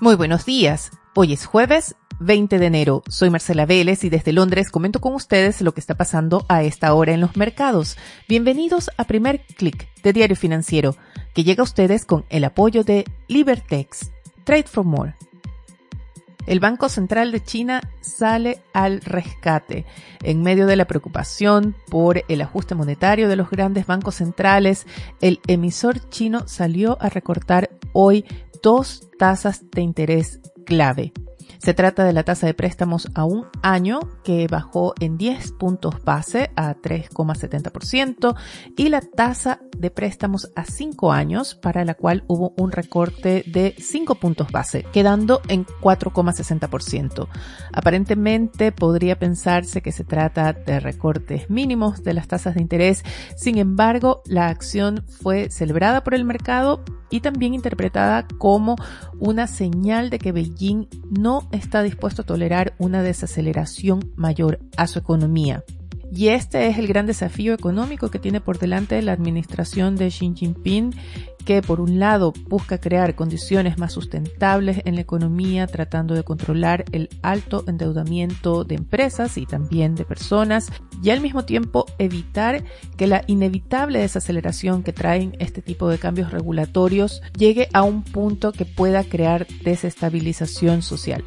Muy buenos días. Hoy es jueves 20 de enero. Soy Marcela Vélez y desde Londres comento con ustedes lo que está pasando a esta hora en los mercados. Bienvenidos a Primer Click de Diario Financiero, que llega a ustedes con el apoyo de Libertex. Trade for More. El Banco Central de China sale al rescate en medio de la preocupación por el ajuste monetario de los grandes bancos centrales. El emisor chino salió a recortar hoy dos tasas de interés clave. Se trata de la tasa de préstamos a un año que bajó en 10 puntos base a 3,70% y la tasa de préstamos a 5 años para la cual hubo un recorte de 5 puntos base, quedando en 4,60%. Aparentemente podría pensarse que se trata de recortes mínimos de las tasas de interés, sin embargo la acción fue celebrada por el mercado y también interpretada como una señal de que Beijing no está dispuesto a tolerar una desaceleración mayor a su economía. Y este es el gran desafío económico que tiene por delante la administración de Xi Jinping, que por un lado busca crear condiciones más sustentables en la economía, tratando de controlar el alto endeudamiento de empresas y también de personas, y al mismo tiempo evitar que la inevitable desaceleración que traen este tipo de cambios regulatorios llegue a un punto que pueda crear desestabilización social.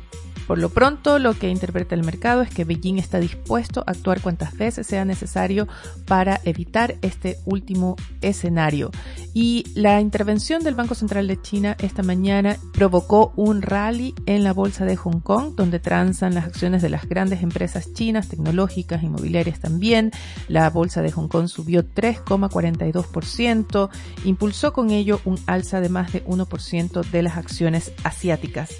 Por lo pronto, lo que interpreta el mercado es que Beijing está dispuesto a actuar cuantas veces sea necesario para evitar este último escenario. Y la intervención del Banco Central de China esta mañana provocó un rally en la bolsa de Hong Kong, donde transan las acciones de las grandes empresas chinas, tecnológicas, inmobiliarias también. La bolsa de Hong Kong subió 3,42%, impulsó con ello un alza de más de 1% de las acciones asiáticas.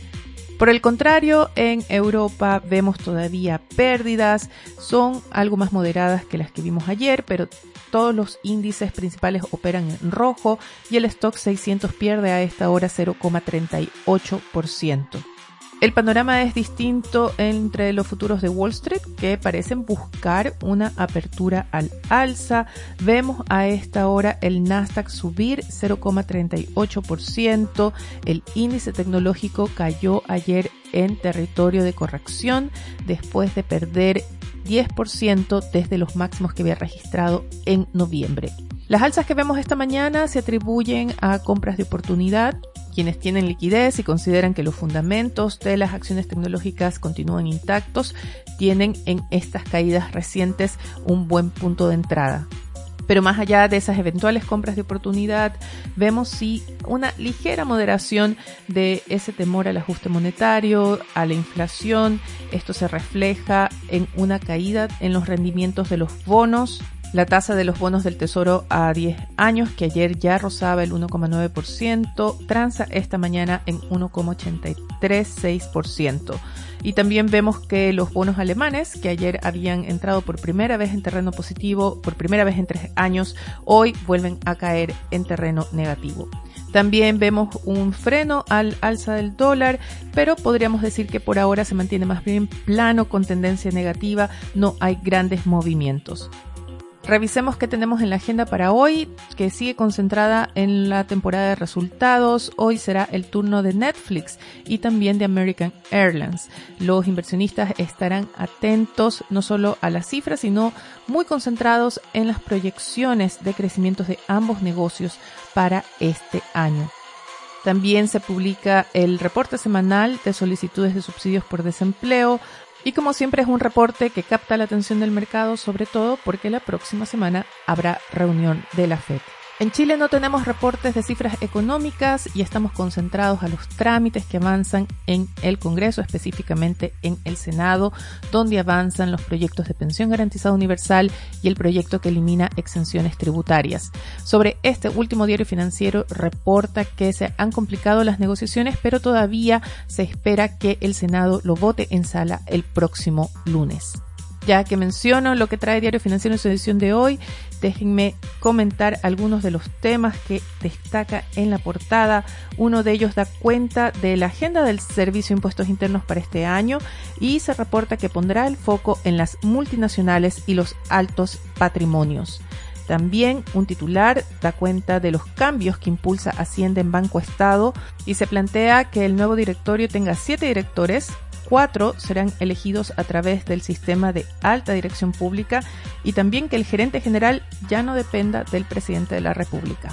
Por el contrario, en Europa vemos todavía pérdidas, son algo más moderadas que las que vimos ayer, pero todos los índices principales operan en rojo y el stock 600 pierde a esta hora 0,38%. El panorama es distinto entre los futuros de Wall Street que parecen buscar una apertura al alza. Vemos a esta hora el Nasdaq subir 0,38%. El índice tecnológico cayó ayer en territorio de corrección después de perder 10% desde los máximos que había registrado en noviembre. Las alzas que vemos esta mañana se atribuyen a compras de oportunidad quienes tienen liquidez y consideran que los fundamentos de las acciones tecnológicas continúan intactos, tienen en estas caídas recientes un buen punto de entrada. Pero más allá de esas eventuales compras de oportunidad, vemos sí una ligera moderación de ese temor al ajuste monetario, a la inflación. Esto se refleja en una caída en los rendimientos de los bonos la tasa de los bonos del Tesoro a 10 años, que ayer ya rozaba el 1,9%, transa esta mañana en 1,836%. Y también vemos que los bonos alemanes, que ayer habían entrado por primera vez en terreno positivo, por primera vez en tres años, hoy vuelven a caer en terreno negativo. También vemos un freno al alza del dólar, pero podríamos decir que por ahora se mantiene más bien plano con tendencia negativa, no hay grandes movimientos. Revisemos qué tenemos en la agenda para hoy, que sigue concentrada en la temporada de resultados. Hoy será el turno de Netflix y también de American Airlines. Los inversionistas estarán atentos no solo a las cifras, sino muy concentrados en las proyecciones de crecimiento de ambos negocios para este año. También se publica el reporte semanal de solicitudes de subsidios por desempleo, y como siempre es un reporte que capta la atención del mercado, sobre todo porque la próxima semana habrá reunión de la FED. En Chile no tenemos reportes de cifras económicas y estamos concentrados a los trámites que avanzan en el Congreso, específicamente en el Senado, donde avanzan los proyectos de pensión garantizada universal y el proyecto que elimina exenciones tributarias. Sobre este último diario financiero reporta que se han complicado las negociaciones, pero todavía se espera que el Senado lo vote en sala el próximo lunes. Ya que menciono lo que trae Diario Financiero en su edición de hoy, déjenme comentar algunos de los temas que destaca en la portada. Uno de ellos da cuenta de la agenda del Servicio de Impuestos Internos para este año y se reporta que pondrá el foco en las multinacionales y los altos patrimonios. También un titular da cuenta de los cambios que impulsa Hacienda en Banco Estado y se plantea que el nuevo directorio tenga siete directores, cuatro serán elegidos a través del sistema de alta dirección pública y también que el gerente general ya no dependa del presidente de la República.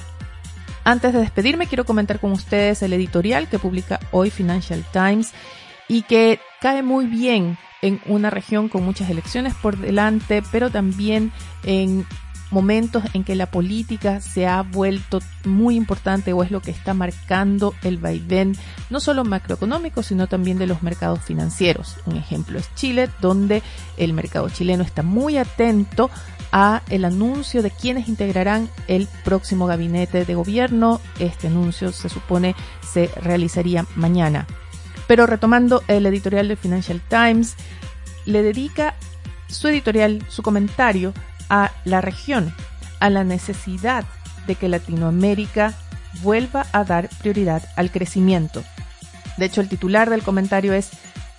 Antes de despedirme, quiero comentar con ustedes el editorial que publica hoy Financial Times y que cae muy bien en una región con muchas elecciones por delante, pero también en momentos en que la política se ha vuelto muy importante o es lo que está marcando el vaivén, no solo macroeconómico, sino también de los mercados financieros. Un ejemplo es Chile, donde el mercado chileno está muy atento a el anuncio de quienes integrarán el próximo gabinete de gobierno. Este anuncio se supone se realizaría mañana. Pero retomando el editorial de Financial Times, le dedica su editorial, su comentario a la región, a la necesidad de que Latinoamérica vuelva a dar prioridad al crecimiento. De hecho, el titular del comentario es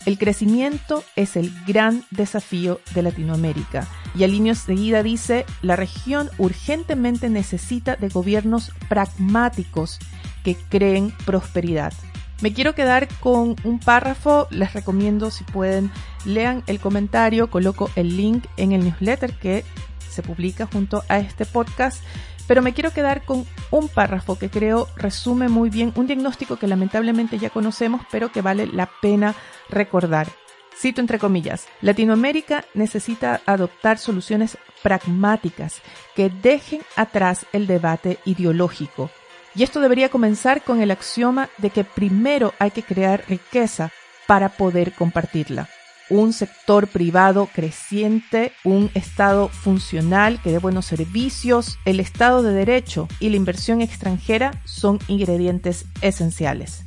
El crecimiento es el gran desafío de Latinoamérica. Y al línea seguida dice, la región urgentemente necesita de gobiernos pragmáticos que creen prosperidad. Me quiero quedar con un párrafo, les recomiendo si pueden lean el comentario, coloco el link en el newsletter que se publica junto a este podcast, pero me quiero quedar con un párrafo que creo resume muy bien un diagnóstico que lamentablemente ya conocemos, pero que vale la pena recordar. Cito entre comillas, Latinoamérica necesita adoptar soluciones pragmáticas que dejen atrás el debate ideológico. Y esto debería comenzar con el axioma de que primero hay que crear riqueza para poder compartirla un sector privado creciente, un Estado funcional que dé buenos servicios, el Estado de Derecho y la inversión extranjera son ingredientes esenciales.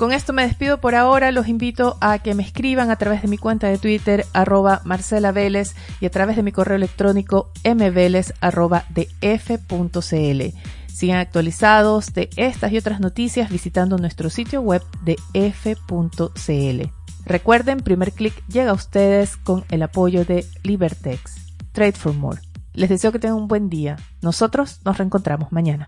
Con esto me despido por ahora, los invito a que me escriban a través de mi cuenta de Twitter arroba Marcela Vélez y a través de mi correo electrónico mveles arroba Sigan actualizados de estas y otras noticias visitando nuestro sitio web de f.cl. Recuerden, primer clic llega a ustedes con el apoyo de Libertex. Trade for More. Les deseo que tengan un buen día. Nosotros nos reencontramos mañana.